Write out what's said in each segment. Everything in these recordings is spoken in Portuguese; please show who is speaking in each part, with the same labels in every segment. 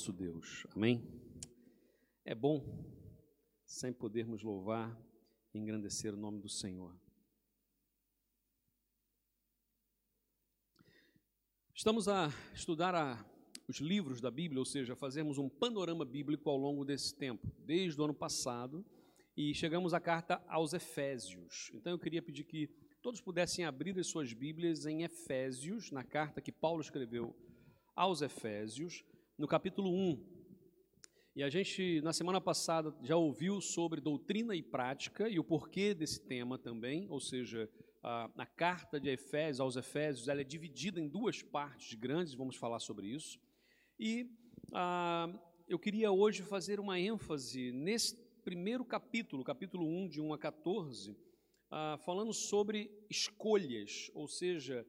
Speaker 1: nosso Deus. Amém? É bom sempre podermos louvar e engrandecer o nome do Senhor. Estamos a estudar a, os livros da Bíblia, ou seja, fazermos um panorama bíblico ao longo desse tempo, desde o ano passado, e chegamos à carta aos Efésios. Então eu queria pedir que todos pudessem abrir as suas Bíblias em Efésios, na carta que Paulo escreveu aos Efésios, no capítulo 1. E a gente, na semana passada, já ouviu sobre doutrina e prática e o porquê desse tema também, ou seja, a, a carta de Efésios aos Efésios, ela é dividida em duas partes grandes, vamos falar sobre isso. E a, eu queria hoje fazer uma ênfase nesse primeiro capítulo, capítulo 1, de 1 a 14, falando sobre escolhas, ou seja,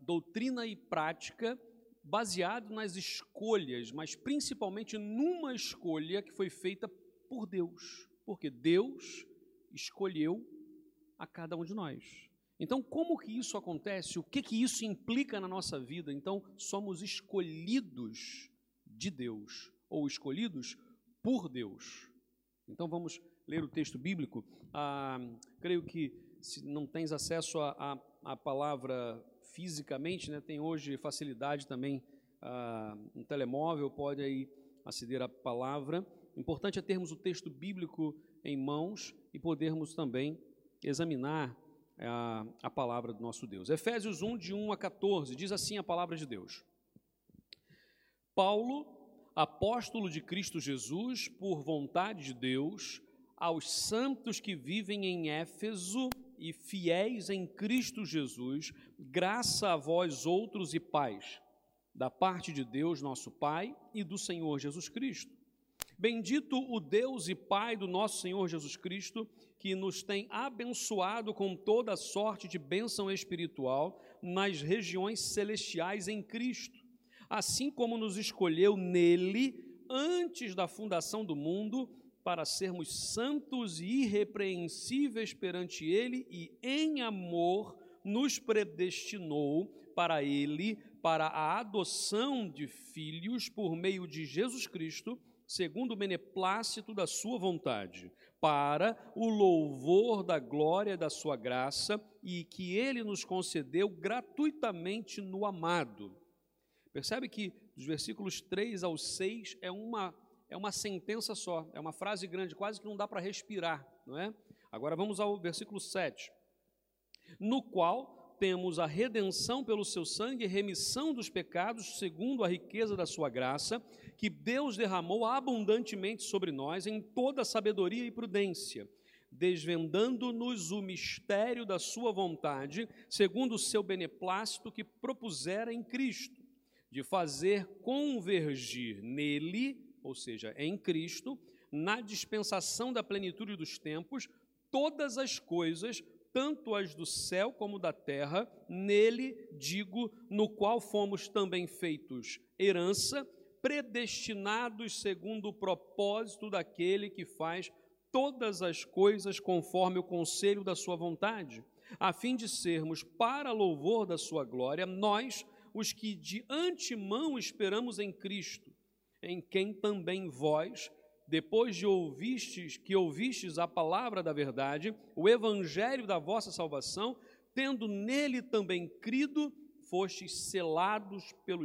Speaker 1: doutrina e prática baseado nas escolhas, mas principalmente numa escolha que foi feita por Deus, porque Deus escolheu a cada um de nós. Então, como que isso acontece? O que que isso implica na nossa vida? Então, somos escolhidos de Deus ou escolhidos por Deus. Então, vamos ler o texto bíblico. Ah, creio que se não tens acesso à palavra fisicamente, né, tem hoje facilidade também ah, um telemóvel, pode aí aceder à palavra. O importante é termos o texto bíblico em mãos e podermos também examinar a, ah, a palavra do nosso Deus. Efésios 1, de 1 a 14, diz assim a palavra de Deus. Paulo, apóstolo de Cristo Jesus, por vontade de Deus, aos santos que vivem em Éfeso e fiéis em Cristo Jesus, graça a vós outros e paz, da parte de Deus, nosso Pai, e do Senhor Jesus Cristo. Bendito o Deus e Pai do nosso Senhor Jesus Cristo, que nos tem abençoado com toda sorte de bênção espiritual nas regiões celestiais em Cristo, assim como nos escolheu nele antes da fundação do mundo para sermos santos e irrepreensíveis perante Ele e, em amor, nos predestinou para Ele, para a adoção de filhos por meio de Jesus Cristo, segundo o beneplácito da Sua vontade, para o louvor da glória da Sua graça e que Ele nos concedeu gratuitamente no amado. Percebe que dos versículos 3 ao 6 é uma é uma sentença só, é uma frase grande, quase que não dá para respirar, não é? Agora vamos ao versículo 7. No qual temos a redenção pelo seu sangue e remissão dos pecados, segundo a riqueza da sua graça, que Deus derramou abundantemente sobre nós em toda sabedoria e prudência, desvendando-nos o mistério da sua vontade, segundo o seu beneplácito que propusera em Cristo, de fazer convergir nele ou seja, em Cristo, na dispensação da plenitude dos tempos, todas as coisas, tanto as do céu como da terra, nele, digo, no qual fomos também feitos herança, predestinados segundo o propósito daquele que faz todas as coisas conforme o conselho da sua vontade, a fim de sermos, para louvor da sua glória, nós, os que de antemão esperamos em Cristo em quem também vós, depois de ouvistes que ouvistes a palavra da verdade, o evangelho da vossa salvação, tendo nele também crido, fostes selados pelo,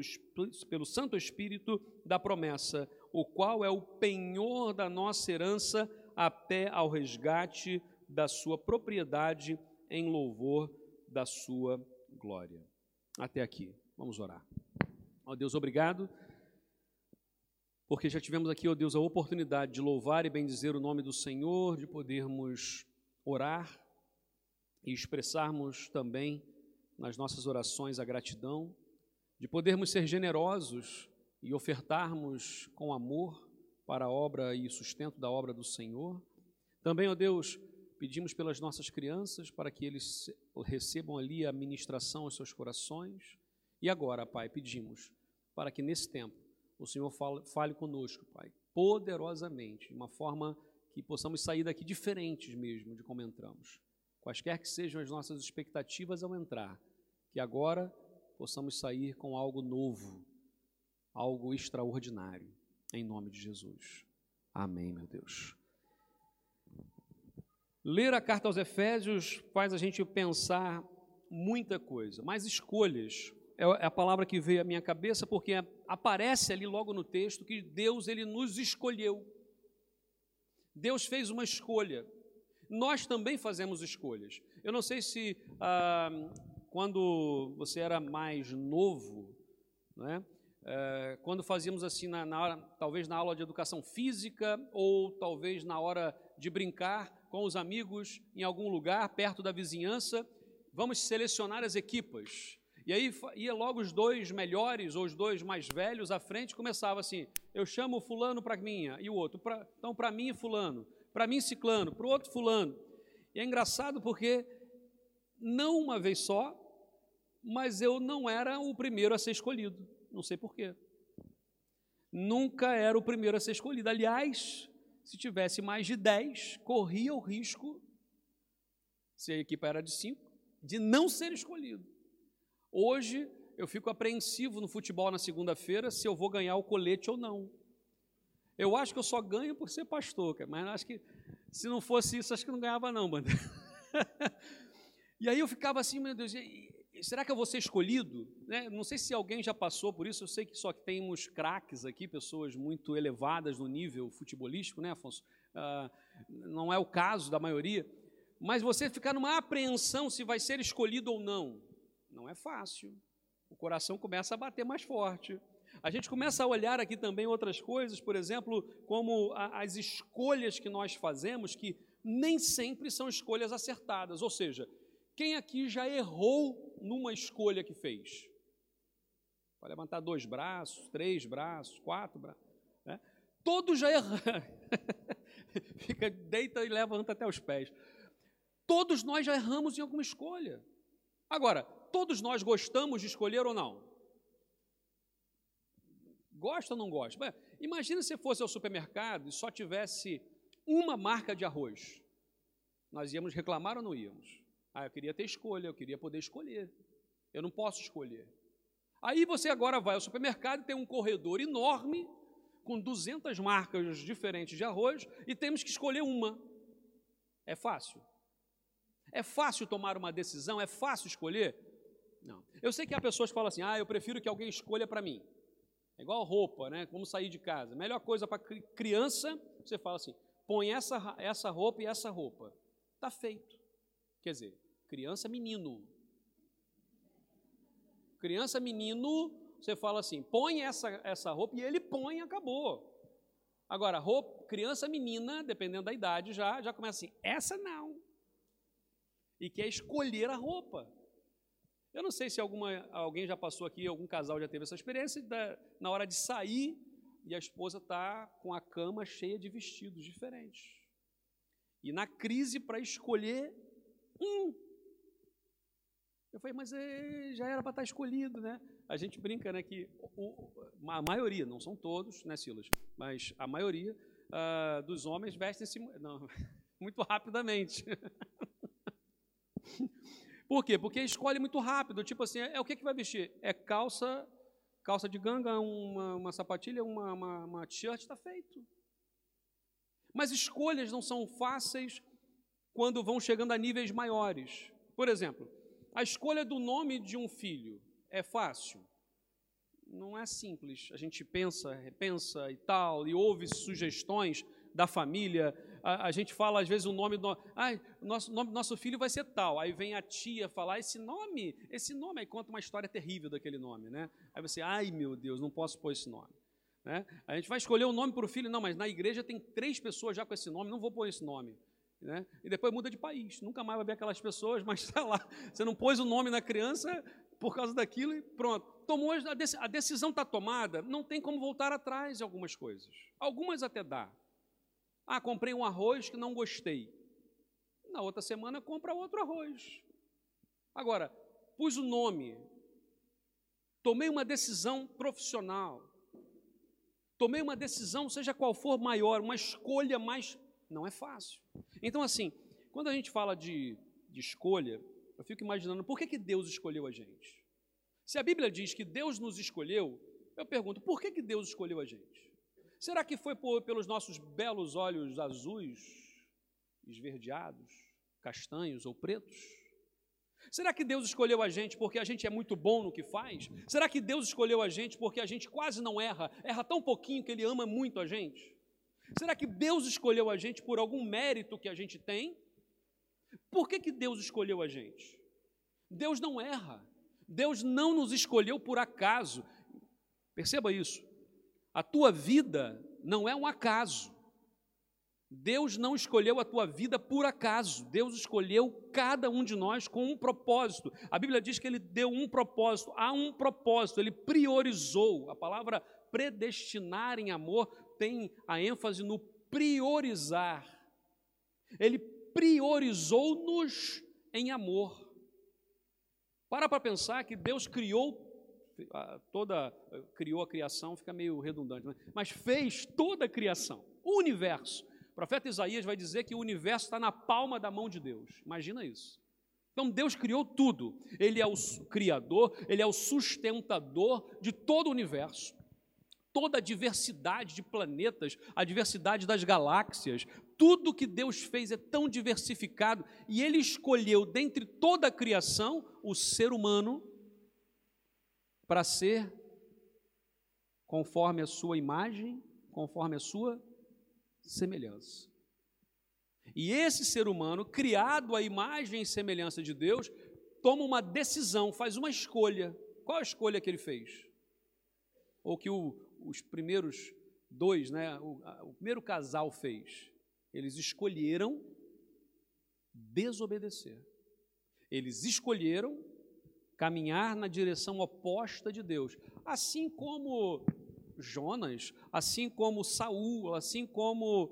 Speaker 1: pelo Santo Espírito da promessa, o qual é o penhor da nossa herança até ao resgate da sua propriedade em louvor da sua glória. Até aqui. Vamos orar. Ó Deus, obrigado porque já tivemos aqui, ó Deus, a oportunidade de louvar e bendizer o nome do Senhor, de podermos orar e expressarmos também nas nossas orações a gratidão, de podermos ser generosos e ofertarmos com amor para a obra e sustento da obra do Senhor. Também, ó Deus, pedimos pelas nossas crianças para que eles recebam ali a ministração aos seus corações. E agora, Pai, pedimos para que nesse tempo o Senhor fale, fale conosco, Pai, poderosamente, de uma forma que possamos sair daqui diferentes mesmo de como entramos. Quaisquer que sejam as nossas expectativas ao entrar, que agora possamos sair com algo novo, algo extraordinário, em nome de Jesus. Amém, meu Deus. Ler a carta aos Efésios faz a gente pensar muita coisa, mas escolhas é, é a palavra que veio à minha cabeça porque aparece ali logo no texto que Deus ele nos escolheu. Deus fez uma escolha. Nós também fazemos escolhas. Eu não sei se ah, quando você era mais novo, né, é, quando fazíamos assim na, na hora, talvez na aula de educação física ou talvez na hora de brincar com os amigos em algum lugar perto da vizinhança, vamos selecionar as equipas. E aí ia logo os dois melhores ou os dois mais velhos à frente, começava assim: eu chamo o fulano para minha e o outro, então para mim fulano, para mim ciclano, para o outro fulano. E é engraçado porque não uma vez só, mas eu não era o primeiro a ser escolhido, não sei porquê. Nunca era o primeiro a ser escolhido. Aliás, se tivesse mais de dez, corria o risco, se a equipe era de cinco, de não ser escolhido. Hoje eu fico apreensivo no futebol na segunda-feira se eu vou ganhar o colete ou não. Eu acho que eu só ganho por ser pastor, mas acho que se não fosse isso, acho que não ganhava não, mano. e aí eu ficava assim, meu Deus, será que eu vou ser escolhido? Né? Não sei se alguém já passou por isso, eu sei que só que temos craques aqui, pessoas muito elevadas no nível futebolístico, né, Afonso? Ah, não é o caso da maioria, mas você ficar numa apreensão se vai ser escolhido ou não. Não é fácil. O coração começa a bater mais forte. A gente começa a olhar aqui também outras coisas, por exemplo, como a, as escolhas que nós fazemos, que nem sempre são escolhas acertadas. Ou seja, quem aqui já errou numa escolha que fez? Pode levantar dois braços, três braços, quatro braços. Né? Todos já erraram. Fica, deita e levanta até os pés. Todos nós já erramos em alguma escolha. Agora, todos nós gostamos de escolher ou não? Gosta ou não gosta? imagina se fosse ao supermercado e só tivesse uma marca de arroz. Nós íamos reclamar ou não íamos? Ah, eu queria ter escolha, eu queria poder escolher. Eu não posso escolher. Aí você agora vai ao supermercado e tem um corredor enorme com 200 marcas diferentes de arroz e temos que escolher uma. É fácil? É fácil tomar uma decisão? É fácil escolher? Não. Eu sei que há pessoas que falam assim: ah, eu prefiro que alguém escolha para mim. É igual roupa, né? Como sair de casa. Melhor coisa para criança, você fala assim: põe essa, essa roupa e essa roupa. Está feito. Quer dizer, criança, menino. Criança, menino, você fala assim: põe essa, essa roupa e ele põe acabou. Agora, roupa, criança, menina, dependendo da idade, já, já começa assim: essa não. E quer escolher a roupa. Eu não sei se alguma, alguém já passou aqui, algum casal já teve essa experiência, da, na hora de sair e a esposa está com a cama cheia de vestidos diferentes. E na crise para escolher um. Eu falei, mas é, já era para estar tá escolhido, né? A gente brinca, né, que o, a maioria, não são todos, né, Silas? Mas a maioria uh, dos homens vestem-se muito rapidamente. Por quê? Porque escolhe muito rápido, tipo assim, é, é o que, que vai vestir? É calça, calça de ganga, uma, uma sapatilha, uma, uma, uma t-shirt, está feito. Mas escolhas não são fáceis quando vão chegando a níveis maiores. Por exemplo, a escolha do nome de um filho é fácil? Não é simples. A gente pensa, repensa e tal, e ouve sugestões da família, a, a, gente fala às vezes o nome do. Nosso, nome, nosso filho vai ser tal. Aí vem a tia falar esse nome, esse nome, aí conta uma história terrível daquele nome, né? Aí você, ai meu Deus, não posso pôr esse nome. Né? A gente vai escolher o um nome para o filho, não, mas na igreja tem três pessoas já com esse nome, não vou pôr esse nome. Né? E depois muda de país, nunca mais vai ver aquelas pessoas, mas está lá. Você não pôs o nome na criança por causa daquilo e pronto. Tomou a decisão está tomada, não tem como voltar atrás em algumas coisas. Algumas até dá, ah, comprei um arroz que não gostei. Na outra semana compra outro arroz. Agora, pus o nome. Tomei uma decisão profissional. Tomei uma decisão, seja qual for maior, uma escolha mais. Não é fácil. Então, assim, quando a gente fala de, de escolha, eu fico imaginando por que, que Deus escolheu a gente. Se a Bíblia diz que Deus nos escolheu, Eu pergunto, por que, que Deus escolheu a gente? Será que foi por, pelos nossos belos olhos azuis, esverdeados, castanhos ou pretos? Será que Deus escolheu a gente porque a gente é muito bom no que faz? Será que Deus escolheu a gente porque a gente quase não erra, erra tão pouquinho que Ele ama muito a gente? Será que Deus escolheu a gente por algum mérito que a gente tem? Por que, que Deus escolheu a gente? Deus não erra. Deus não nos escolheu por acaso. Perceba isso. A tua vida não é um acaso. Deus não escolheu a tua vida por acaso. Deus escolheu cada um de nós com um propósito. A Bíblia diz que ele deu um propósito, há um propósito, ele priorizou. A palavra predestinar em amor tem a ênfase no priorizar. Ele priorizou-nos em amor. Para para pensar que Deus criou toda criou a criação, fica meio redundante, né? mas fez toda a criação, o universo. O profeta Isaías vai dizer que o universo está na palma da mão de Deus. Imagina isso. Então Deus criou tudo. Ele é o criador, ele é o sustentador de todo o universo. Toda a diversidade de planetas, a diversidade das galáxias, tudo que Deus fez é tão diversificado e ele escolheu dentre toda a criação o ser humano para ser conforme a sua imagem, conforme a sua semelhança. E esse ser humano, criado à imagem e semelhança de Deus, toma uma decisão, faz uma escolha. Qual a escolha que ele fez? Ou que o, os primeiros dois, né, o, o primeiro casal fez? Eles escolheram desobedecer. Eles escolheram caminhar na direção oposta de Deus. Assim como Jonas, assim como Saul, assim como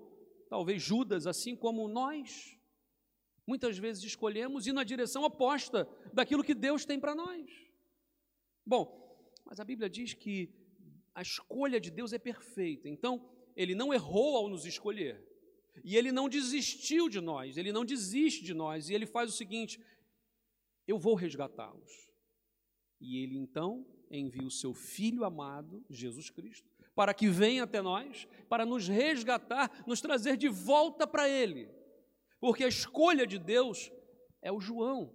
Speaker 1: talvez Judas, assim como nós, muitas vezes escolhemos ir na direção oposta daquilo que Deus tem para nós. Bom, mas a Bíblia diz que a escolha de Deus é perfeita, então ele não errou ao nos escolher. E ele não desistiu de nós, ele não desiste de nós, e ele faz o seguinte: eu vou resgatá-los. E ele então envia o seu filho amado, Jesus Cristo, para que venha até nós, para nos resgatar, nos trazer de volta para ele. Porque a escolha de Deus é o João,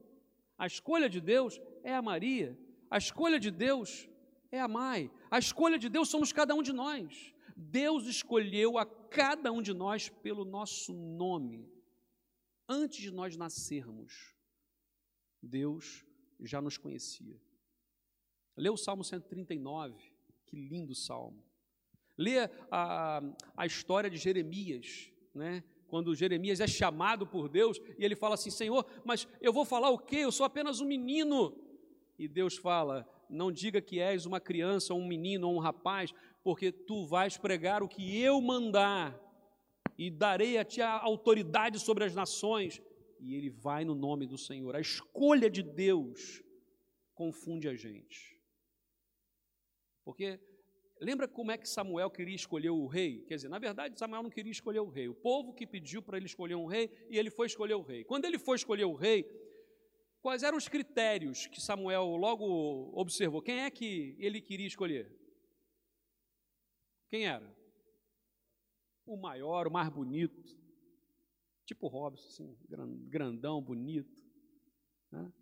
Speaker 1: a escolha de Deus é a Maria, a escolha de Deus é a Mai, a escolha de Deus somos cada um de nós. Deus escolheu a cada um de nós pelo nosso nome. Antes de nós nascermos, Deus já nos conhecia. Lê o Salmo 139, que lindo salmo. Lê a, a história de Jeremias, né? quando Jeremias é chamado por Deus e ele fala assim: Senhor, mas eu vou falar o quê? Eu sou apenas um menino. E Deus fala: Não diga que és uma criança, um menino, ou um rapaz, porque tu vais pregar o que eu mandar, e darei a ti a autoridade sobre as nações. E ele vai no nome do Senhor. A escolha de Deus confunde a gente. Porque lembra como é que Samuel queria escolher o rei? Quer dizer, na verdade, Samuel não queria escolher o rei. O povo que pediu para ele escolher um rei e ele foi escolher o rei. Quando ele foi escolher o rei, quais eram os critérios que Samuel logo observou? Quem é que ele queria escolher? Quem era? O maior, o mais bonito. Tipo Robson, assim, grandão, bonito. Né?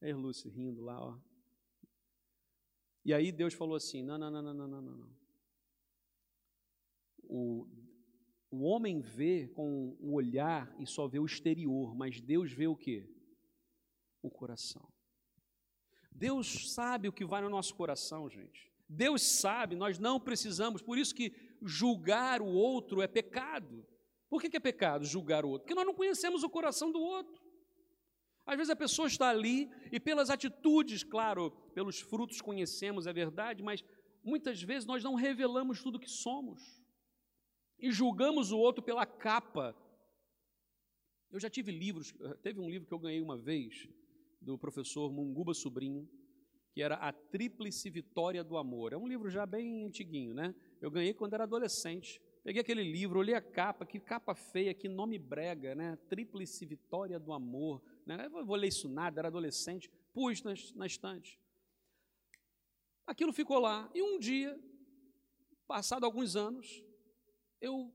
Speaker 1: Aí Lúcio rindo lá, ó. E aí Deus falou assim: não, não, não, não, não, não, não. O, o homem vê com o olhar e só vê o exterior, mas Deus vê o que? O coração. Deus sabe o que vai no nosso coração, gente. Deus sabe, nós não precisamos, por isso que julgar o outro é pecado. Por que, que é pecado julgar o outro? Porque nós não conhecemos o coração do outro. Às vezes a pessoa está ali e pelas atitudes, claro, pelos frutos conhecemos, é verdade, mas muitas vezes nós não revelamos tudo que somos e julgamos o outro pela capa. Eu já tive livros, teve um livro que eu ganhei uma vez do professor Munguba Sobrinho, que era A Tríplice Vitória do Amor. É um livro já bem antiguinho, né? Eu ganhei quando era adolescente. Peguei aquele livro, olhei a capa, que capa feia, que nome brega, né? Tríplice Vitória do Amor. Né? Eu vou ler isso nada, era adolescente, pus na, na estante. Aquilo ficou lá. E um dia, passado alguns anos, eu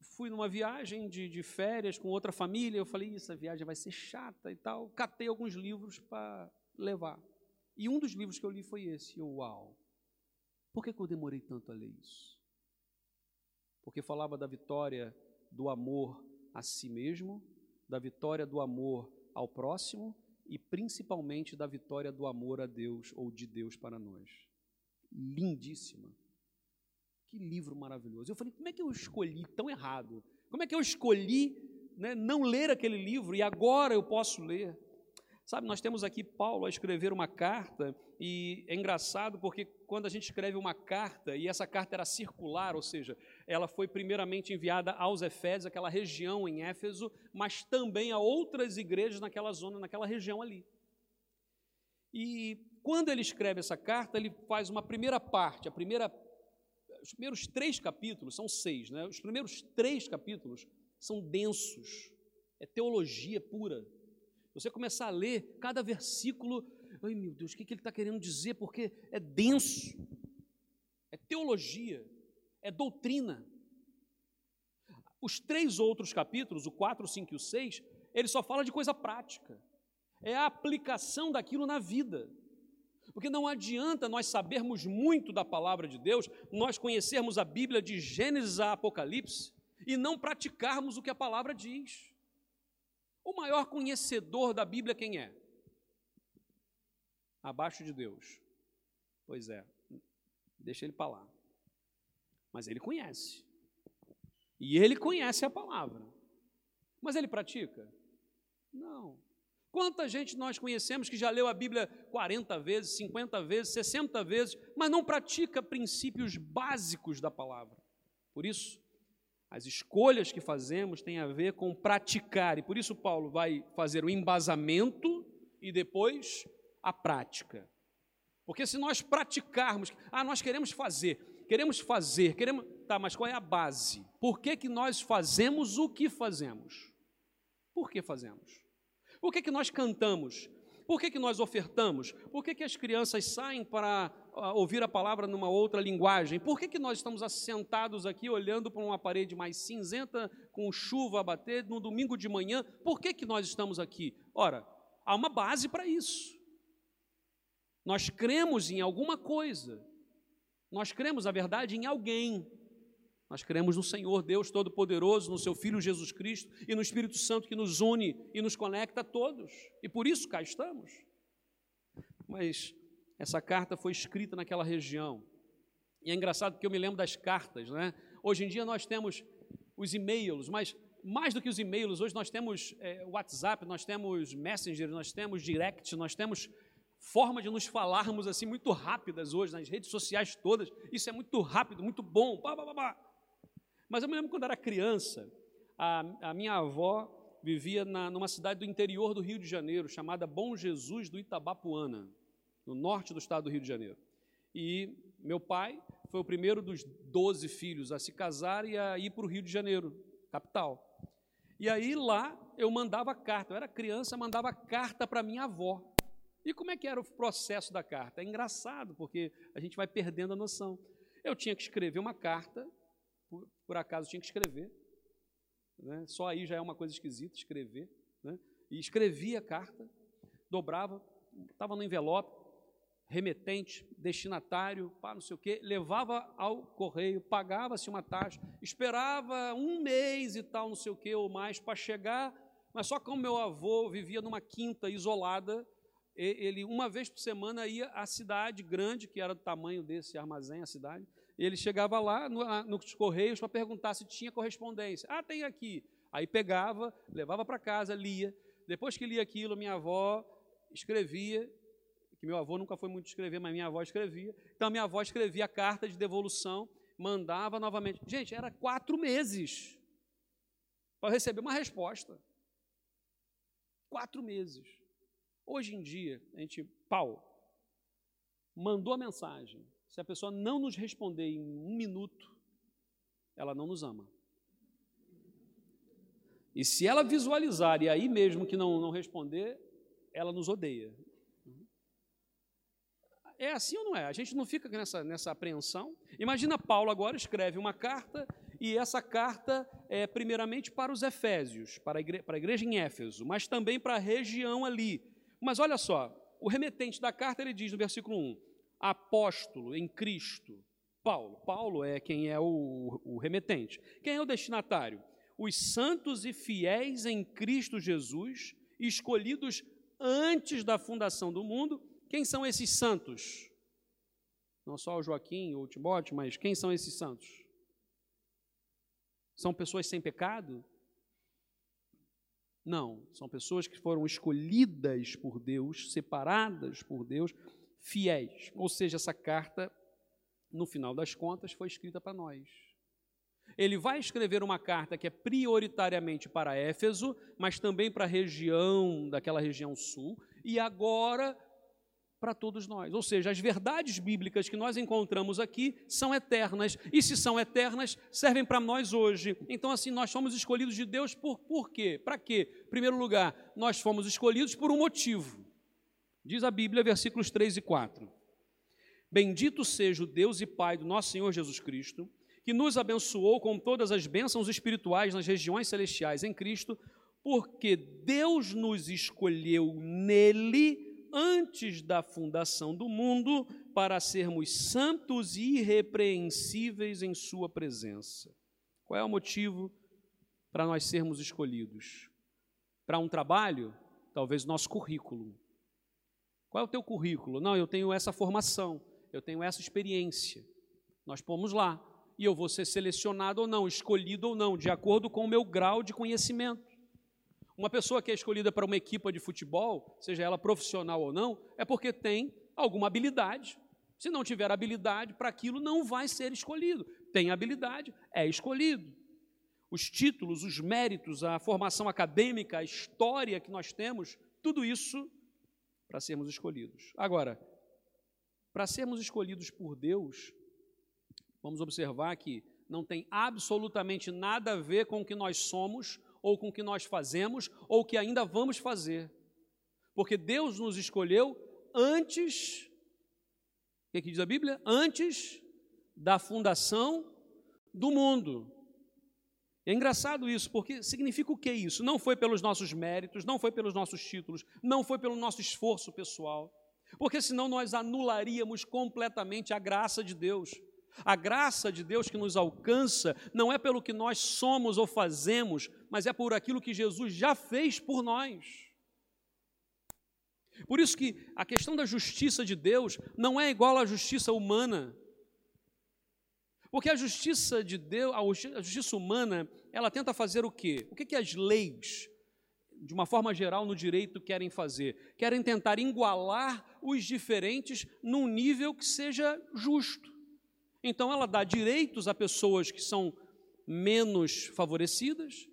Speaker 1: fui numa viagem de, de férias com outra família. Eu falei, essa viagem vai ser chata e tal. Catei alguns livros para levar. E um dos livros que eu li foi esse. Eu, uau! Por que, que eu demorei tanto a ler isso? Porque falava da vitória do amor a si mesmo, da vitória do amor ao próximo e principalmente da vitória do amor a Deus ou de Deus para nós. Lindíssima. Que livro maravilhoso. Eu falei, como é que eu escolhi tão errado? Como é que eu escolhi né, não ler aquele livro e agora eu posso ler? Sabe, nós temos aqui Paulo a escrever uma carta, e é engraçado porque quando a gente escreve uma carta, e essa carta era circular, ou seja, ela foi primeiramente enviada aos Efésios, aquela região em Éfeso, mas também a outras igrejas naquela zona, naquela região ali. E quando ele escreve essa carta, ele faz uma primeira parte, a primeira, os primeiros três capítulos, são seis, né? Os primeiros três capítulos são densos, é teologia pura você começar a ler cada versículo, ai meu Deus, o que, ele está querendo dizer? Porque é denso, é teologia, é doutrina. Os três outros capítulos, o 4, o 5 e o 6, ele só fala de coisa prática, é a aplicação daquilo na vida. Porque não adianta nós sabermos muito da palavra de Deus, nós conhecermos a Bíblia de Gênesis a Apocalipse e não praticarmos o que a palavra diz. O maior conhecedor da Bíblia quem é? Abaixo de Deus. Pois é, deixa ele para lá. Mas ele conhece. E ele conhece a palavra. Mas ele pratica? Não. Quanta gente nós conhecemos que já leu a Bíblia 40 vezes, 50 vezes, 60 vezes, mas não pratica princípios básicos da palavra. Por isso, as escolhas que fazemos têm a ver com praticar, e por isso Paulo vai fazer o embasamento e depois a prática. Porque se nós praticarmos, ah, nós queremos fazer, queremos fazer, queremos. Tá, mas qual é a base? Por que, que nós fazemos o que fazemos? Por que fazemos? Por que, que nós cantamos? Por que, que nós ofertamos? Por que, que as crianças saem para ah, ouvir a palavra numa outra linguagem? Por que, que nós estamos assentados aqui olhando para uma parede mais cinzenta, com chuva a bater, no domingo de manhã? Por que, que nós estamos aqui? Ora, há uma base para isso. Nós cremos em alguma coisa. Nós cremos, a verdade, em alguém. Nós cremos no Senhor Deus Todo-Poderoso, no Seu Filho Jesus Cristo e no Espírito Santo que nos une e nos conecta a todos. E por isso cá estamos. Mas essa carta foi escrita naquela região. E é engraçado porque eu me lembro das cartas, né? Hoje em dia nós temos os e-mails, mas mais do que os e-mails, hoje nós temos é, WhatsApp, nós temos Messenger, nós temos Direct, nós temos forma de nos falarmos assim muito rápidas hoje nas redes sociais todas. Isso é muito rápido, muito bom. Pá, pá, pá, mas eu me lembro quando era criança, a, a minha avó vivia na, numa cidade do interior do Rio de Janeiro, chamada Bom Jesus do Itabapuana, no norte do estado do Rio de Janeiro. E meu pai foi o primeiro dos doze filhos a se casar e a ir para o Rio de Janeiro, capital. E aí lá eu mandava carta, eu era criança, mandava carta para minha avó. E como é que era o processo da carta? É engraçado, porque a gente vai perdendo a noção. Eu tinha que escrever uma carta por, acaso tinha que escrever. Né? Só aí já é uma coisa esquisita escrever. Né? E escrevia a carta, dobrava, estava no envelope, remetente, destinatário, pá, não sei o quê, levava ao correio, pagava-se uma taxa, esperava um mês e tal, não sei o quê, ou mais, para chegar, mas só como meu avô vivia numa quinta isolada, ele uma vez por semana ia à cidade grande, que era do tamanho desse armazém, a cidade, ele chegava lá no, nos correios para perguntar se tinha correspondência. Ah, tem aqui. Aí pegava, levava para casa, lia. Depois que lia aquilo, minha avó escrevia, que meu avô nunca foi muito escrever, mas minha avó escrevia. Então minha avó escrevia a carta de devolução, mandava novamente. Gente, era quatro meses para receber uma resposta. Quatro meses. Hoje em dia, a gente, pau, mandou a mensagem, se a pessoa não nos responder em um minuto, ela não nos ama. E se ela visualizar e aí mesmo que não, não responder, ela nos odeia. É assim ou não é? A gente não fica nessa, nessa apreensão. Imagina Paulo agora escreve uma carta, e essa carta é primeiramente para os Efésios, para a, para a igreja em Éfeso, mas também para a região ali. Mas olha só, o remetente da carta ele diz no versículo 1: apóstolo em Cristo, Paulo. Paulo é quem é o, o remetente. Quem é o destinatário? Os santos e fiéis em Cristo Jesus, escolhidos antes da fundação do mundo. Quem são esses santos? Não só o Joaquim ou o Timóteo, mas quem são esses santos? São pessoas sem pecado? Não, são pessoas que foram escolhidas por Deus, separadas por Deus, fiéis. Ou seja, essa carta, no final das contas, foi escrita para nós. Ele vai escrever uma carta que é prioritariamente para Éfeso, mas também para a região, daquela região sul, e agora para todos nós. Ou seja, as verdades bíblicas que nós encontramos aqui são eternas, e se são eternas, servem para nós hoje. Então, assim, nós fomos escolhidos de Deus por, por quê? Para quê? Em primeiro lugar, nós fomos escolhidos por um motivo. Diz a Bíblia, versículos 3 e 4. Bendito seja o Deus e Pai do nosso Senhor Jesus Cristo, que nos abençoou com todas as bênçãos espirituais nas regiões celestiais em Cristo, porque Deus nos escolheu nele antes da fundação do mundo para sermos santos e irrepreensíveis em Sua presença. Qual é o motivo para nós sermos escolhidos? Para um trabalho? Talvez nosso currículo. Qual é o teu currículo? Não, eu tenho essa formação, eu tenho essa experiência. Nós pomos lá e eu vou ser selecionado ou não, escolhido ou não, de acordo com o meu grau de conhecimento. Uma pessoa que é escolhida para uma equipa de futebol, seja ela profissional ou não, é porque tem alguma habilidade. Se não tiver habilidade para aquilo, não vai ser escolhido. Tem habilidade, é escolhido. Os títulos, os méritos, a formação acadêmica, a história que nós temos, tudo isso para sermos escolhidos. Agora, para sermos escolhidos por Deus, vamos observar que não tem absolutamente nada a ver com o que nós somos, ou com o que nós fazemos, ou o que ainda vamos fazer. Porque Deus nos escolheu antes, o que, que diz a Bíblia? Antes da fundação do mundo. É engraçado isso, porque significa o que isso? Não foi pelos nossos méritos, não foi pelos nossos títulos, não foi pelo nosso esforço pessoal, porque senão nós anularíamos completamente a graça de Deus. A graça de Deus que nos alcança não é pelo que nós somos ou fazemos, mas é por aquilo que Jesus já fez por nós. Por isso que a questão da justiça de Deus não é igual à justiça humana. Porque a justiça de Deus, a justiça humana, ela tenta fazer o quê? O que, que as leis, de uma forma geral, no direito querem fazer? Querem tentar igualar os diferentes num nível que seja justo. Então, ela dá direitos a pessoas que são menos favorecidas,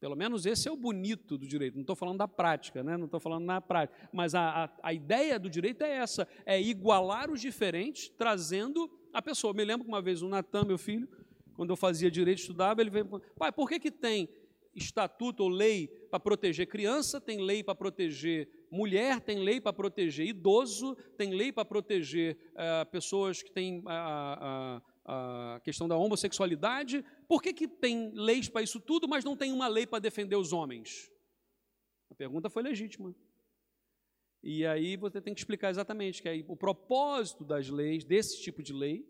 Speaker 1: pelo menos esse é o bonito do direito. Não estou falando da prática, né? não estou falando na prática. Mas a, a, a, ideia do direito é essa: é igualar os diferentes, trazendo a pessoa. me lembro que uma vez o Natan, meu filho, quando eu fazia direito, estudava, ele veio pai, por que, que tem estatuto ou lei para proteger criança, tem lei para proteger mulher, tem lei para proteger idoso, tem lei para proteger uh, pessoas que têm a, a, a, questão da homossexualidade. Por que, que tem leis para isso tudo, mas não tem uma lei para defender os homens? A pergunta foi legítima. E aí você tem que explicar exatamente que aí, o propósito das leis, desse tipo de lei,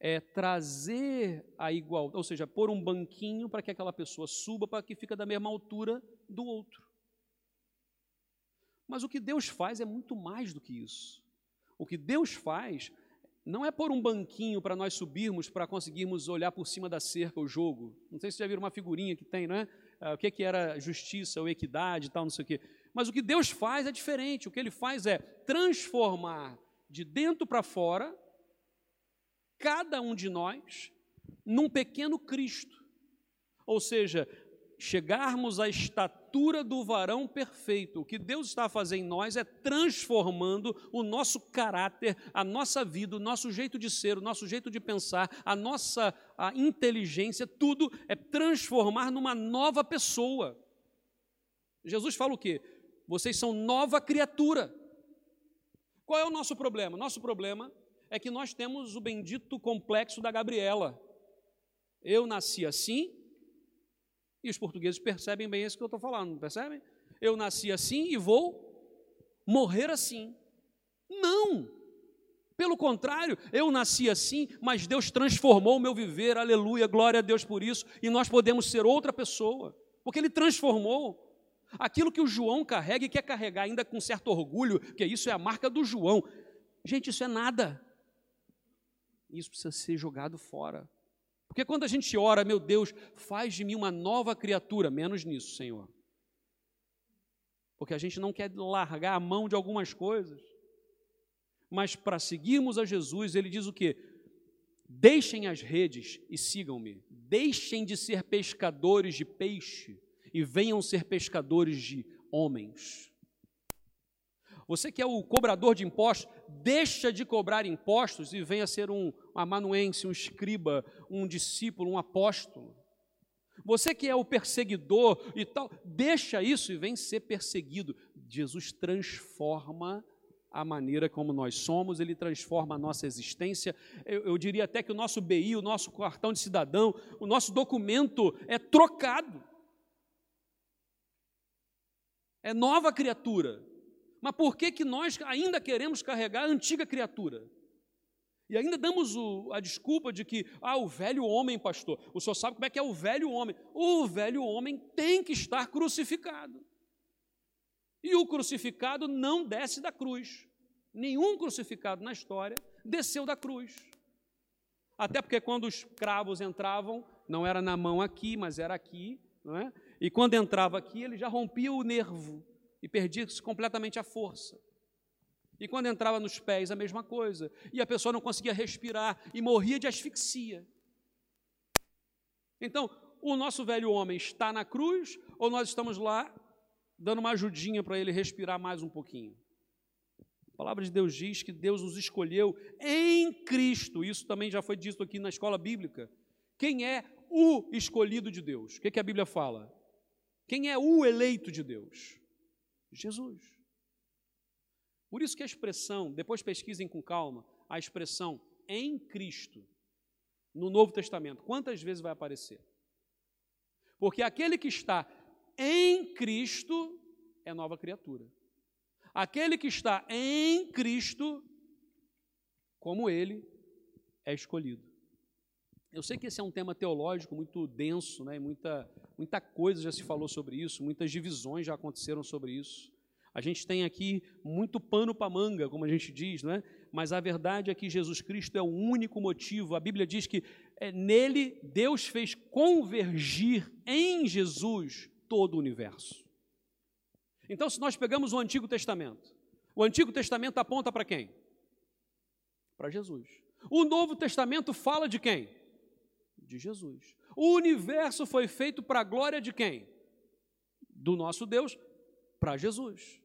Speaker 1: é trazer a igualdade, ou seja, pôr um banquinho para que aquela pessoa suba para que fique da mesma altura do outro. Mas o que Deus faz é muito mais do que isso. O que Deus faz não é pôr um banquinho para nós subirmos para conseguirmos olhar por cima da cerca o jogo. Não sei se já viram uma figurinha que tem, não é? Ah, o que, que era justiça ou equidade e tal, não sei o quê. Mas o que Deus faz é diferente. O que Ele faz é transformar de dentro para fora cada um de nós num pequeno Cristo. Ou seja, chegarmos à estatura do varão perfeito. O que Deus está fazendo em nós é transformando o nosso caráter, a nossa vida, o nosso jeito de ser, o nosso jeito de pensar, a nossa a inteligência, tudo é transformar numa nova pessoa. Jesus fala o quê? Vocês são nova criatura. Qual é o nosso problema? Nosso problema é que nós temos o bendito complexo da Gabriela. Eu nasci assim, e os portugueses percebem bem isso que eu estou falando, percebem? Eu nasci assim e vou morrer assim. Não! Pelo contrário, eu nasci assim, mas Deus transformou o meu viver, aleluia, glória a Deus por isso, e nós podemos ser outra pessoa, porque Ele transformou. Aquilo que o João carrega e quer carregar ainda com certo orgulho, que isso é a marca do João. Gente, isso é nada. Isso precisa ser jogado fora. Porque quando a gente ora, meu Deus, faz de mim uma nova criatura, menos nisso, Senhor. Porque a gente não quer largar a mão de algumas coisas. Mas para seguirmos a Jesus, ele diz o quê? Deixem as redes e sigam-me. Deixem de ser pescadores de peixe e venham ser pescadores de homens. Você que é o cobrador de impostos, deixa de cobrar impostos e venha ser um amanuense, um escriba, um discípulo, um apóstolo. Você que é o perseguidor e tal, deixa isso e vem ser perseguido. Jesus transforma a maneira como nós somos, ele transforma a nossa existência. Eu, eu, diria até que o nosso BI, o nosso cartão de cidadão, o nosso documento é trocado. É nova criatura. Mas por que, que nós ainda queremos carregar a antiga criatura? E ainda damos o, a desculpa de que, ah, o velho homem, pastor, o senhor sabe como é que é o velho homem. O velho homem tem que estar crucificado. E o crucificado não desce da cruz. Nenhum crucificado na história desceu da cruz. Até porque quando os cravos entravam, não era na mão aqui, mas era aqui, não é? E quando entrava aqui, ele já rompia o nervo e perdia completamente a força. E quando entrava nos pés, a mesma coisa. E a pessoa não conseguia respirar e morria de asfixia. Então, o nosso velho homem está na cruz ou nós estamos lá dando uma ajudinha para ele respirar mais um pouquinho. A palavra de Deus diz que Deus nos escolheu em Cristo. Isso também já foi dito aqui na escola bíblica. Quem é o escolhido de Deus? O que, que a Bíblia fala? Quem é o eleito de Deus? Jesus. Por isso que a expressão, depois pesquisem com calma, a expressão em Cristo, no Novo Testamento, quantas vezes vai aparecer? Porque aquele que está em Cristo é nova criatura. Aquele que está em Cristo, como ele, é escolhido. Eu sei que esse é um tema teológico muito denso, né? muita, muita coisa já se falou sobre isso, muitas divisões já aconteceram sobre isso. A gente tem aqui muito pano para manga, como a gente diz, não é? mas a verdade é que Jesus Cristo é o único motivo. A Bíblia diz que é, nele Deus fez convergir em Jesus todo o universo. Então, se nós pegamos o Antigo Testamento, o Antigo Testamento aponta para quem? Para Jesus. O Novo Testamento fala de quem? De Jesus. O universo foi feito para a glória de quem? Do nosso Deus, para Jesus.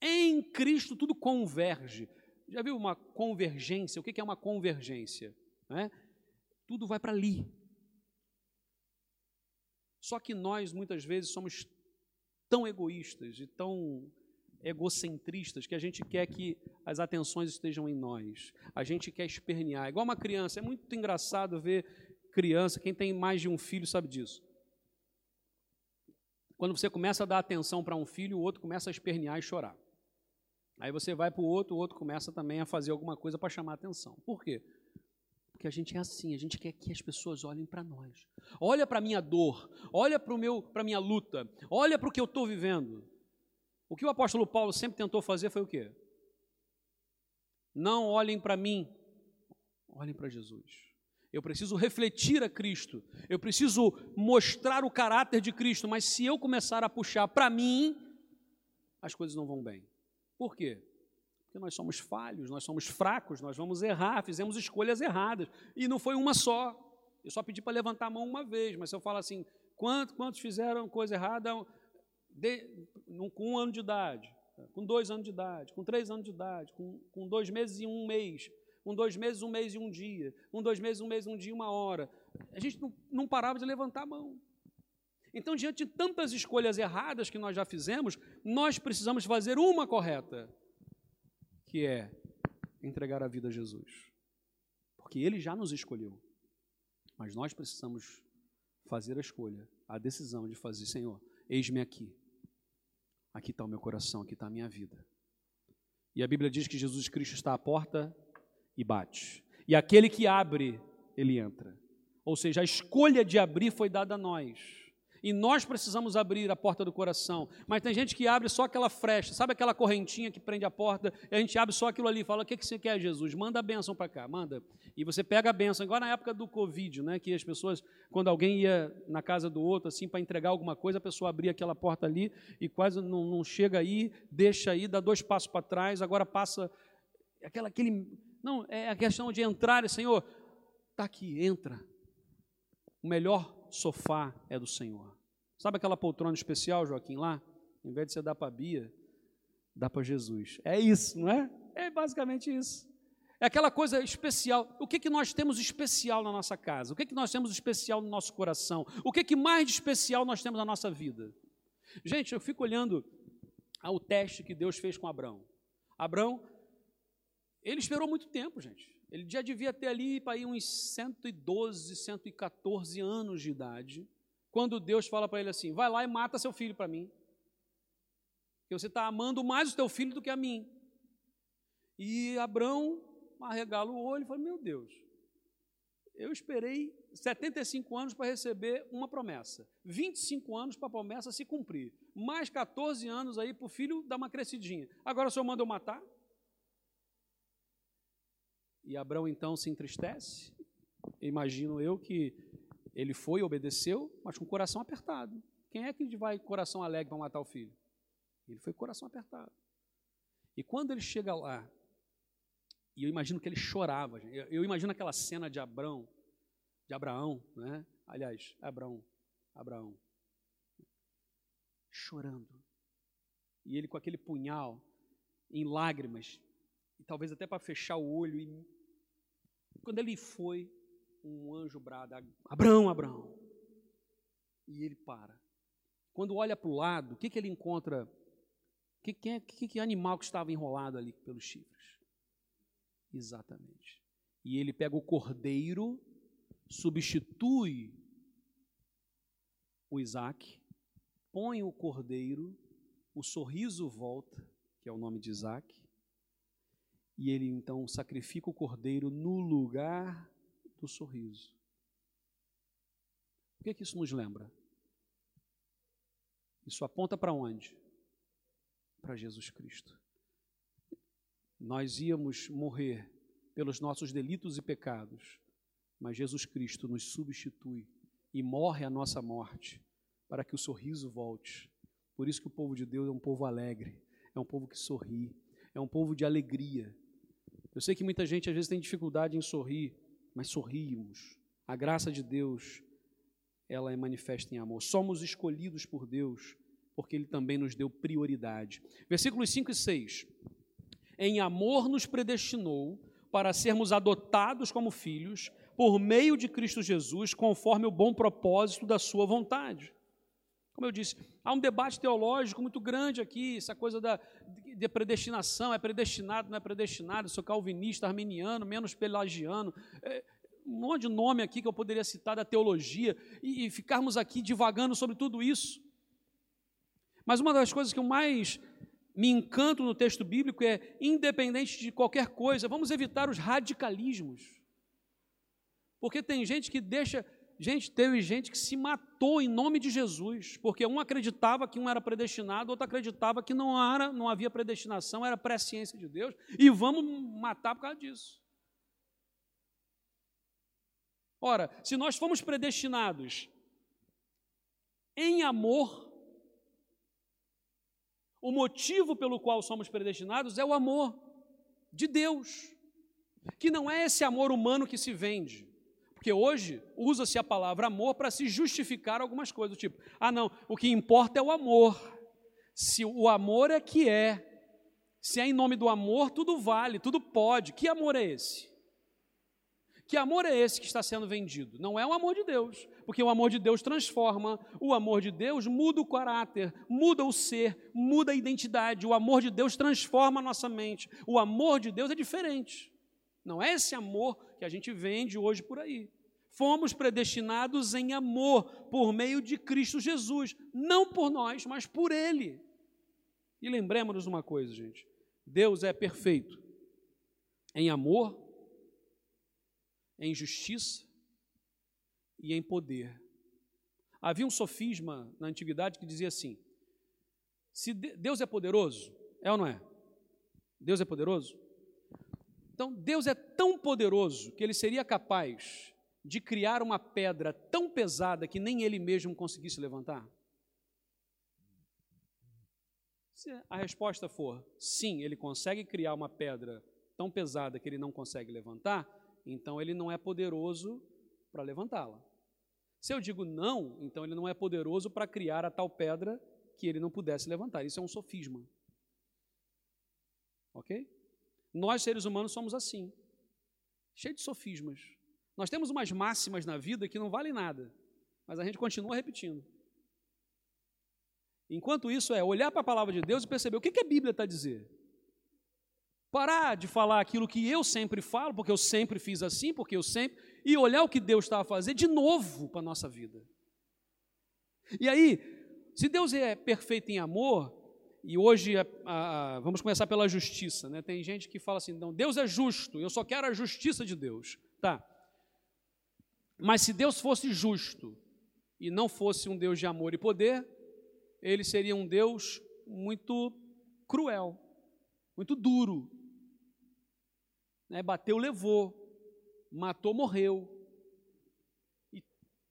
Speaker 1: Em Cristo tudo converge. Já viu uma convergência? O que é uma convergência? É? Tudo vai para ali. Só que nós, muitas vezes, somos tão egoístas e tão egocentristas que a gente quer que as atenções estejam em nós. A gente quer espernear. Igual uma criança. É muito engraçado ver criança. Quem tem mais de um filho sabe disso. Quando você começa a dar atenção para um filho, o outro começa a espernear e chorar. Aí você vai para o outro, o outro começa também a fazer alguma coisa para chamar atenção. Por quê? Porque a gente é assim, a gente quer que as pessoas olhem para nós. Olha para a minha dor, olha para a minha luta, olha para o que eu estou vivendo. O que o apóstolo Paulo sempre tentou fazer foi o quê? Não olhem para mim, olhem para Jesus. Eu preciso refletir a Cristo, eu preciso mostrar o caráter de Cristo, mas se eu começar a puxar para mim, as coisas não vão bem. Por quê? Porque nós somos falhos, nós somos fracos, nós vamos errar, fizemos escolhas erradas. E não foi uma só. Eu só pedi para levantar a mão uma vez, mas se eu falo assim, quantos, quantos fizeram coisa errada de, com um ano de idade, com dois anos de idade, com três anos de idade, com, com dois meses e um mês, com dois meses, um mês e um dia, com dois meses, um mês, um dia e uma hora. A gente não, não parava de levantar a mão. Então, diante de tantas escolhas erradas que nós já fizemos, nós precisamos fazer uma correta que é entregar a vida a Jesus. Porque Ele já nos escolheu. Mas nós precisamos fazer a escolha, a decisão de fazer, Senhor, eis-me aqui. Aqui está o meu coração, aqui está a minha vida. E a Bíblia diz que Jesus Cristo está à porta e bate. E aquele que abre, ele entra. Ou seja, a escolha de abrir foi dada a nós. E nós precisamos abrir a porta do coração. Mas tem gente que abre só aquela frecha, sabe aquela correntinha que prende a porta? E a gente abre só aquilo ali e fala: O que, que você quer, Jesus? Manda a bênção para cá, manda. E você pega a bênção. Igual na época do Covid, né, que as pessoas, quando alguém ia na casa do outro, assim, para entregar alguma coisa, a pessoa abria aquela porta ali e quase não, não chega aí, deixa aí, dá dois passos para trás, agora passa. Aquela, aquele. Não, é a questão de entrar, Senhor, está aqui, entra. O melhor sofá é do Senhor. Sabe aquela poltrona especial, Joaquim, lá? Em vez de você dar para a Bia, dá para Jesus. É isso, não é? É basicamente isso. É aquela coisa especial. O que, que nós temos especial na nossa casa? O que, que nós temos especial no nosso coração? O que, que mais de especial nós temos na nossa vida? Gente, eu fico olhando ao teste que Deus fez com Abraão. Abraão, ele esperou muito tempo, gente. Ele já devia ter ali para ir uns 112, 114 anos de idade, quando Deus fala para ele assim: vai lá e mata seu filho para mim. Porque você está amando mais o teu filho do que a mim. E Abraão arregala o olho e fala: Meu Deus, eu esperei 75 anos para receber uma promessa, 25 anos para a promessa se cumprir, mais 14 anos aí para o filho dar uma crescidinha. Agora o senhor manda eu matar? E Abraão então se entristece. Imagino eu que ele foi obedeceu, mas com o coração apertado. Quem é que vai coração alegre para matar o filho? Ele foi coração apertado. E quando ele chega lá, e eu imagino que ele chorava, eu imagino aquela cena de Abraão, de Abraão, né? Aliás, Abraão, Abraão, chorando. E ele com aquele punhal em lágrimas, e talvez até para fechar o olho. E quando ele foi, um anjo brada: Abraão, Abraão. E ele para. Quando olha para o lado, o que, que ele encontra? Que, que, que, que animal que estava enrolado ali pelos chifres? Exatamente. E ele pega o cordeiro, substitui o Isaac, põe o cordeiro, o sorriso volta, que é o nome de Isaac, e ele então sacrifica o cordeiro no lugar do sorriso. O que, é que isso nos lembra? Isso aponta para onde? Para Jesus Cristo. Nós íamos morrer pelos nossos delitos e pecados, mas Jesus Cristo nos substitui e morre a nossa morte para que o sorriso volte. Por isso que o povo de Deus é um povo alegre, é um povo que sorri, é um povo de alegria. Eu sei que muita gente às vezes tem dificuldade em sorrir, mas sorrimos. A graça de Deus, ela é manifesta em amor. Somos escolhidos por Deus, porque Ele também nos deu prioridade. Versículos 5 e 6. Em amor nos predestinou para sermos adotados como filhos por meio de Cristo Jesus, conforme o bom propósito da Sua vontade. Como eu disse, há um debate teológico muito grande aqui, essa coisa da, de predestinação, é predestinado, não é predestinado, sou calvinista, arminiano, menos pelagiano, é, um monte de nome aqui que eu poderia citar da teologia, e, e ficarmos aqui divagando sobre tudo isso. Mas uma das coisas que eu mais me encanto no texto bíblico é, independente de qualquer coisa, vamos evitar os radicalismos. Porque tem gente que deixa Gente, teve gente que se matou em nome de Jesus, porque um acreditava que um era predestinado, outro acreditava que não era, não havia predestinação, era presciência de Deus, e vamos matar por causa disso. Ora, se nós fomos predestinados em amor, o motivo pelo qual somos predestinados é o amor de Deus, que não é esse amor humano que se vende. Porque hoje usa-se a palavra amor para se justificar algumas coisas, tipo, ah, não, o que importa é o amor. Se o amor é que é, se é em nome do amor, tudo vale, tudo pode. Que amor é esse? Que amor é esse que está sendo vendido? Não é o amor de Deus, porque o amor de Deus transforma, o amor de Deus muda o caráter, muda o ser, muda a identidade. O amor de Deus transforma a nossa mente. O amor de Deus é diferente. Não é esse amor que a gente vende hoje por aí. Fomos predestinados em amor por meio de Cristo Jesus, não por nós, mas por Ele. E lembremos-nos uma coisa, gente: Deus é perfeito em amor, em justiça e em poder. Havia um sofisma na antiguidade que dizia assim: se Deus é poderoso, é ou não é? Deus é poderoso? Então, Deus é tão poderoso que ele seria capaz de criar uma pedra tão pesada que nem ele mesmo conseguisse levantar? Se a resposta for sim, ele consegue criar uma pedra tão pesada que ele não consegue levantar, então ele não é poderoso para levantá-la. Se eu digo não, então ele não é poderoso para criar a tal pedra que ele não pudesse levantar. Isso é um sofisma. Ok? Nós, seres humanos, somos assim, cheio de sofismas. Nós temos umas máximas na vida que não valem nada, mas a gente continua repetindo. Enquanto isso é olhar para a palavra de Deus e perceber o que, que a Bíblia está dizer. Parar de falar aquilo que eu sempre falo, porque eu sempre fiz assim, porque eu sempre. E olhar o que Deus está a fazer de novo para a nossa vida. E aí, se Deus é perfeito em amor, e hoje a, a, vamos começar pela justiça, né? Tem gente que fala assim: não, Deus é justo, eu só quero a justiça de Deus. Tá. Mas se Deus fosse justo e não fosse um Deus de amor e poder, ele seria um Deus muito cruel, muito duro, né, bateu, levou, matou, morreu, e,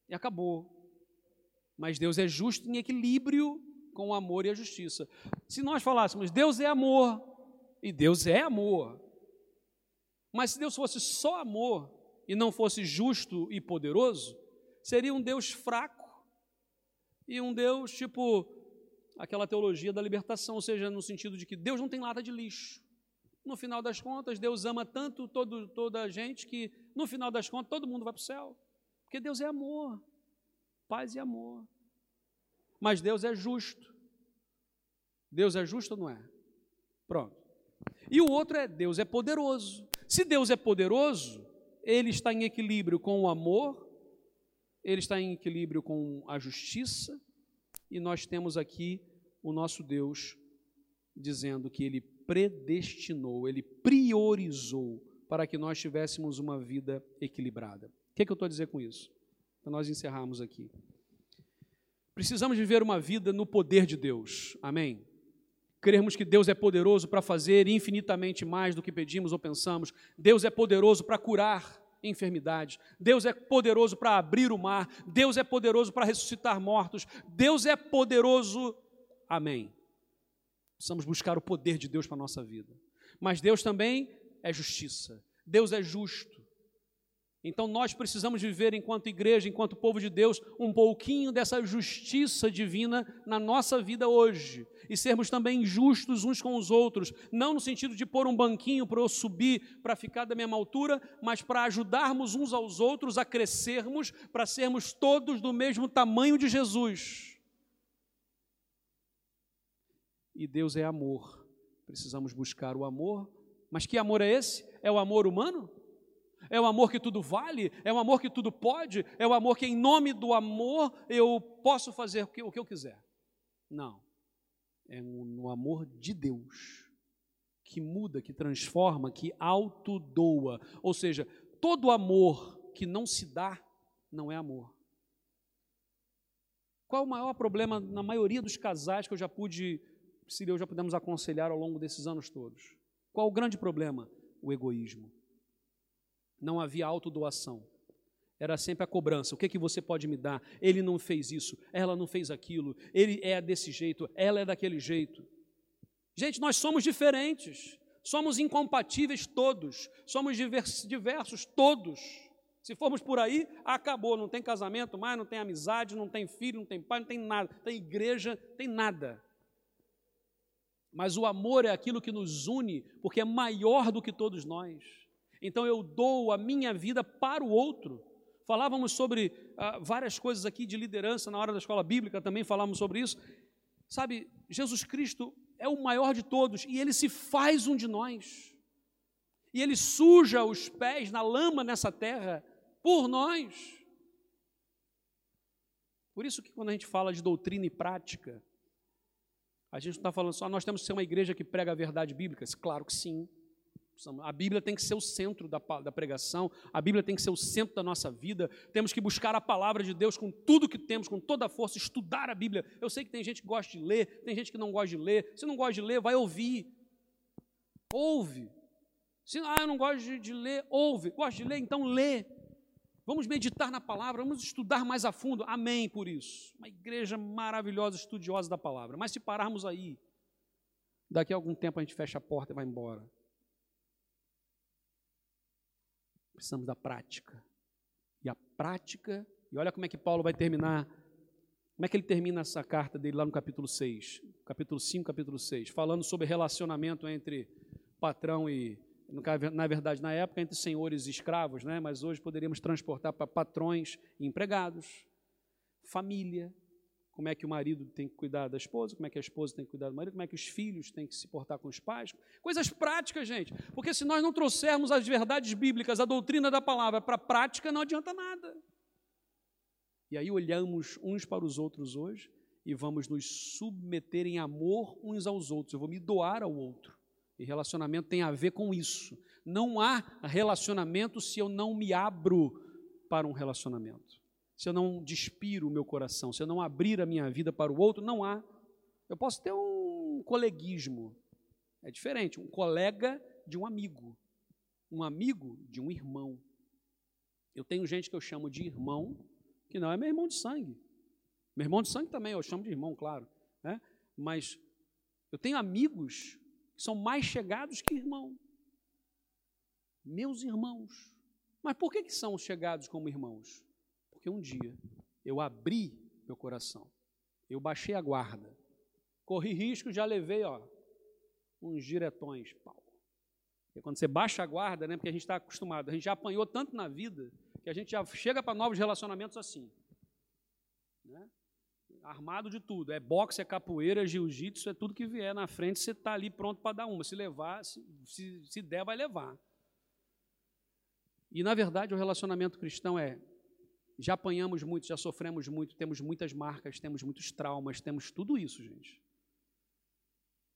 Speaker 1: e acabou. Mas Deus é justo em equilíbrio com o amor e a justiça. Se nós falássemos, Deus é amor, e Deus é amor, mas se Deus fosse só amor e não fosse justo e poderoso, seria um Deus fraco e um Deus tipo aquela teologia da libertação, ou seja, no sentido de que Deus não tem lata de lixo. No final das contas, Deus ama tanto todo, toda a gente que, no final das contas, todo mundo vai para o céu. Porque Deus é amor, paz e amor. Mas Deus é justo. Deus é justo ou não é? Pronto. E o outro é Deus é poderoso. Se Deus é poderoso, ele está em equilíbrio com o amor, ele está em equilíbrio com a justiça, e nós temos aqui o nosso Deus dizendo que ele predestinou, ele priorizou para que nós tivéssemos uma vida equilibrada. O que, é que eu estou a dizer com isso? Para nós encerrarmos aqui. Precisamos viver uma vida no poder de Deus. Amém? Crermos que Deus é poderoso para fazer infinitamente mais do que pedimos ou pensamos. Deus é poderoso para curar enfermidades. Deus é poderoso para abrir o mar. Deus é poderoso para ressuscitar mortos. Deus é poderoso. Amém. Precisamos buscar o poder de Deus para a nossa vida. Mas Deus também é justiça. Deus é justo. Então nós precisamos viver, enquanto igreja, enquanto povo de Deus, um pouquinho dessa justiça divina na nossa vida hoje. E sermos também justos uns com os outros. Não no sentido de pôr um banquinho para eu subir, para ficar da mesma altura, mas para ajudarmos uns aos outros a crescermos, para sermos todos do mesmo tamanho de Jesus. e Deus é amor. Precisamos buscar o amor. Mas que amor é esse? É o amor humano? É o amor que tudo vale? É o amor que tudo pode? É o amor que, em nome do amor, eu posso fazer o que, eu quiser? Não. É no amor de Deus que muda, que transforma, que autodoa. Ou seja, todo amor que não se dá não é amor. Qual o maior problema na maioria dos casais que eu já pude se eu já pudemos aconselhar ao longo desses anos todos. Qual o grande problema? O egoísmo. Não havia autodoação. Era sempre a cobrança. O que, é que você pode me dar? Ele não fez isso, ela não fez aquilo, ele é desse jeito, ela é daquele jeito. Gente, nós somos diferentes, somos incompatíveis todos, somos diversos todos. Se formos por aí, acabou, não tem casamento mais, não tem amizade, não tem filho, não tem pai, não tem nada, tem igreja, tem nada. Mas o amor é aquilo que nos une, porque é maior do que todos nós. Então eu dou a minha vida para o outro. Falávamos sobre ah, várias coisas aqui de liderança na hora da escola bíblica, também falamos sobre isso. Sabe, Jesus Cristo é o maior de todos e ele se faz um de nós. E ele suja os pés na lama nessa terra por nós. Por isso que quando a gente fala de doutrina e prática, a gente não está falando só, nós temos que ser uma igreja que prega a verdade bíblica? Claro que sim. A Bíblia tem que ser o centro da, da, pregação, a Bíblia tem que ser o centro da nossa vida. Temos que buscar a palavra de Deus com tudo que temos, com toda a força, estudar a Bíblia. Eu sei que tem gente que gosta de ler, tem gente que não gosta de ler. Se não gosta de ler, vai ouvir. Ouve. Se ah, eu não gosto de, de ler, ouve. Gosta de ler, então lê. Vamos meditar na palavra, vamos estudar mais a fundo. Amém por isso. Uma igreja maravilhosa, estudiosa da palavra. Mas se pararmos aí, daqui a algum tempo a gente fecha a porta e vai embora. Precisamos da prática. E a prática, e olha como é que Paulo vai terminar. Como é que ele termina essa carta dele lá no capítulo 6, capítulo 5, capítulo 6, falando sobre relacionamento entre patrão e na verdade, na época, entre senhores e escravos, né? mas hoje poderíamos transportar para patrões e empregados, família, como é que o marido tem que cuidar da esposa, como é que a esposa tem que cuidar do marido, como é que os filhos têm que se portar com os pais. Coisas práticas, gente. Porque se nós não trouxermos as verdades bíblicas, a doutrina da palavra para a prática, não adianta nada. E aí olhamos uns para os outros hoje e vamos nos submeter em amor uns aos outros. Eu vou me doar ao outro. E relacionamento tem a ver com isso. Não há relacionamento se eu não me abro para um relacionamento. Se eu não despiro o meu coração, se eu não abrir a minha vida para o outro, não há. Eu posso ter um coleguismo. É diferente, um colega de um amigo, um amigo de um irmão. Eu tenho gente que eu chamo de irmão, que não é meu irmão de sangue. Meu irmão de sangue também eu chamo de irmão, claro. Né? Mas eu tenho amigos são mais chegados que irmão. Meus irmãos. Mas por que, que são chegados como irmãos? Porque um dia eu abri meu coração, eu baixei a guarda, corri risco, já levei ó, uns diretões, pau. Quando você baixa a guarda, né, porque a gente está acostumado, a gente já apanhou tanto na vida que a gente já chega para novos relacionamentos assim. Né? armado de tudo. É boxe, é capoeira, é jiu-jitsu, é tudo que vier na frente, você está ali pronto para dar uma. Se levar, se, se, se der, vai levar. E na verdade o relacionamento cristão é já apanhamos muito, já sofremos muito, temos muitas marcas, temos muitos traumas, temos tudo isso, gente.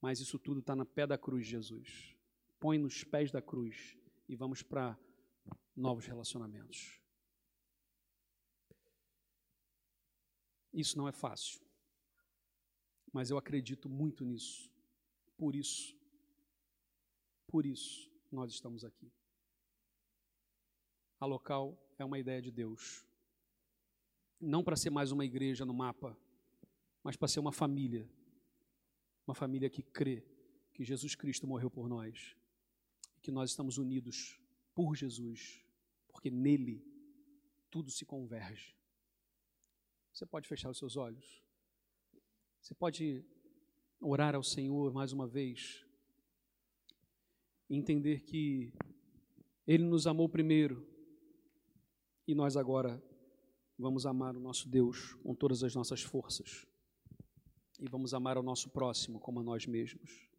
Speaker 1: Mas isso tudo está na pé da cruz, Jesus. Põe nos pés da cruz e vamos para novos relacionamentos. Isso não é fácil. Mas eu acredito muito nisso. Por isso, por isso nós estamos aqui. A local é uma ideia de Deus. Não para ser mais uma igreja no mapa, mas para ser uma família. Uma família que crê que Jesus Cristo morreu por nós. E que nós estamos unidos por Jesus, porque nele tudo se converge. Você pode fechar os seus olhos. Você pode orar ao Senhor mais uma vez. E entender que Ele nos amou primeiro. E nós agora vamos amar o nosso Deus com todas as nossas forças. E vamos amar o nosso próximo como a nós mesmos.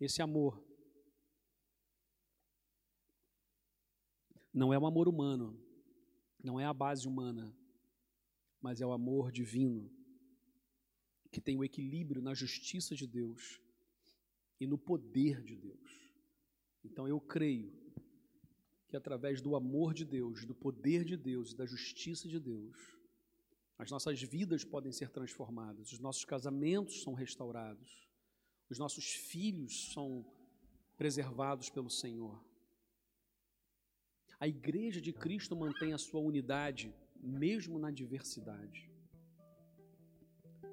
Speaker 1: Esse amor não é um amor humano, não é a base humana, mas é o amor divino que tem o equilíbrio na justiça de Deus e no poder de Deus. Então eu creio que através do amor de Deus, do poder de Deus e da justiça de Deus, as nossas vidas podem ser transformadas, os nossos casamentos são restaurados, os nossos filhos são preservados pelo Senhor. A igreja de Cristo mantém a sua unidade mesmo na diversidade.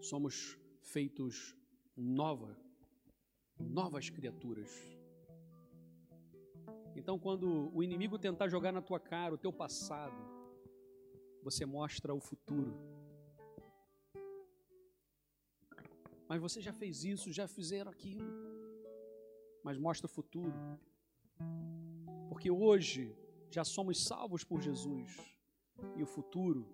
Speaker 1: Somos feitos nova, novas criaturas. Então, quando o inimigo tentar jogar na tua cara o teu passado, você mostra o futuro. Mas você já fez isso, já fizeram aquilo. Mas mostra o futuro. Porque hoje já somos salvos por Jesus e o futuro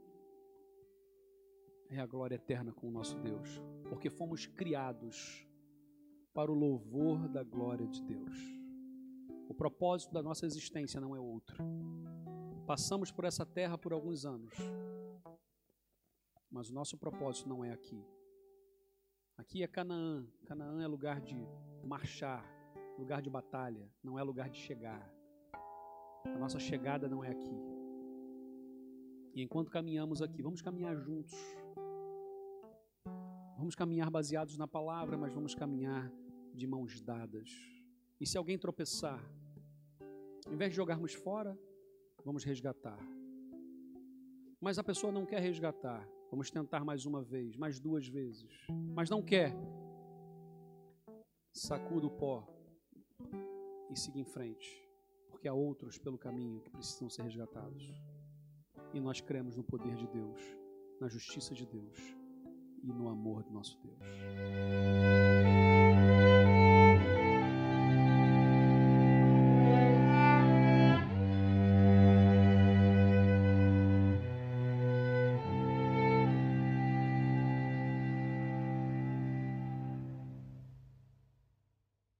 Speaker 1: é a glória eterna com o nosso Deus, porque fomos criados para o louvor da glória de Deus. O propósito da nossa existência não é outro. Passamos por essa terra por alguns anos, mas o nosso propósito não é aqui. Aqui é Canaã. Canaã é lugar de marchar, lugar de batalha, não é lugar de chegar. A nossa chegada não é aqui. E enquanto caminhamos aqui, vamos caminhar juntos. Vamos caminhar baseados na palavra, mas vamos caminhar de mãos dadas. E se alguém tropeçar, em vez de jogarmos fora, vamos resgatar. Mas a pessoa não quer resgatar. Vamos tentar mais uma vez, mais duas vezes. Mas não quer. Sacuda o pó e siga em frente, porque há outros pelo caminho que precisam ser resgatados. E nós cremos no poder de Deus, na justiça de Deus e no amor do nosso Deus.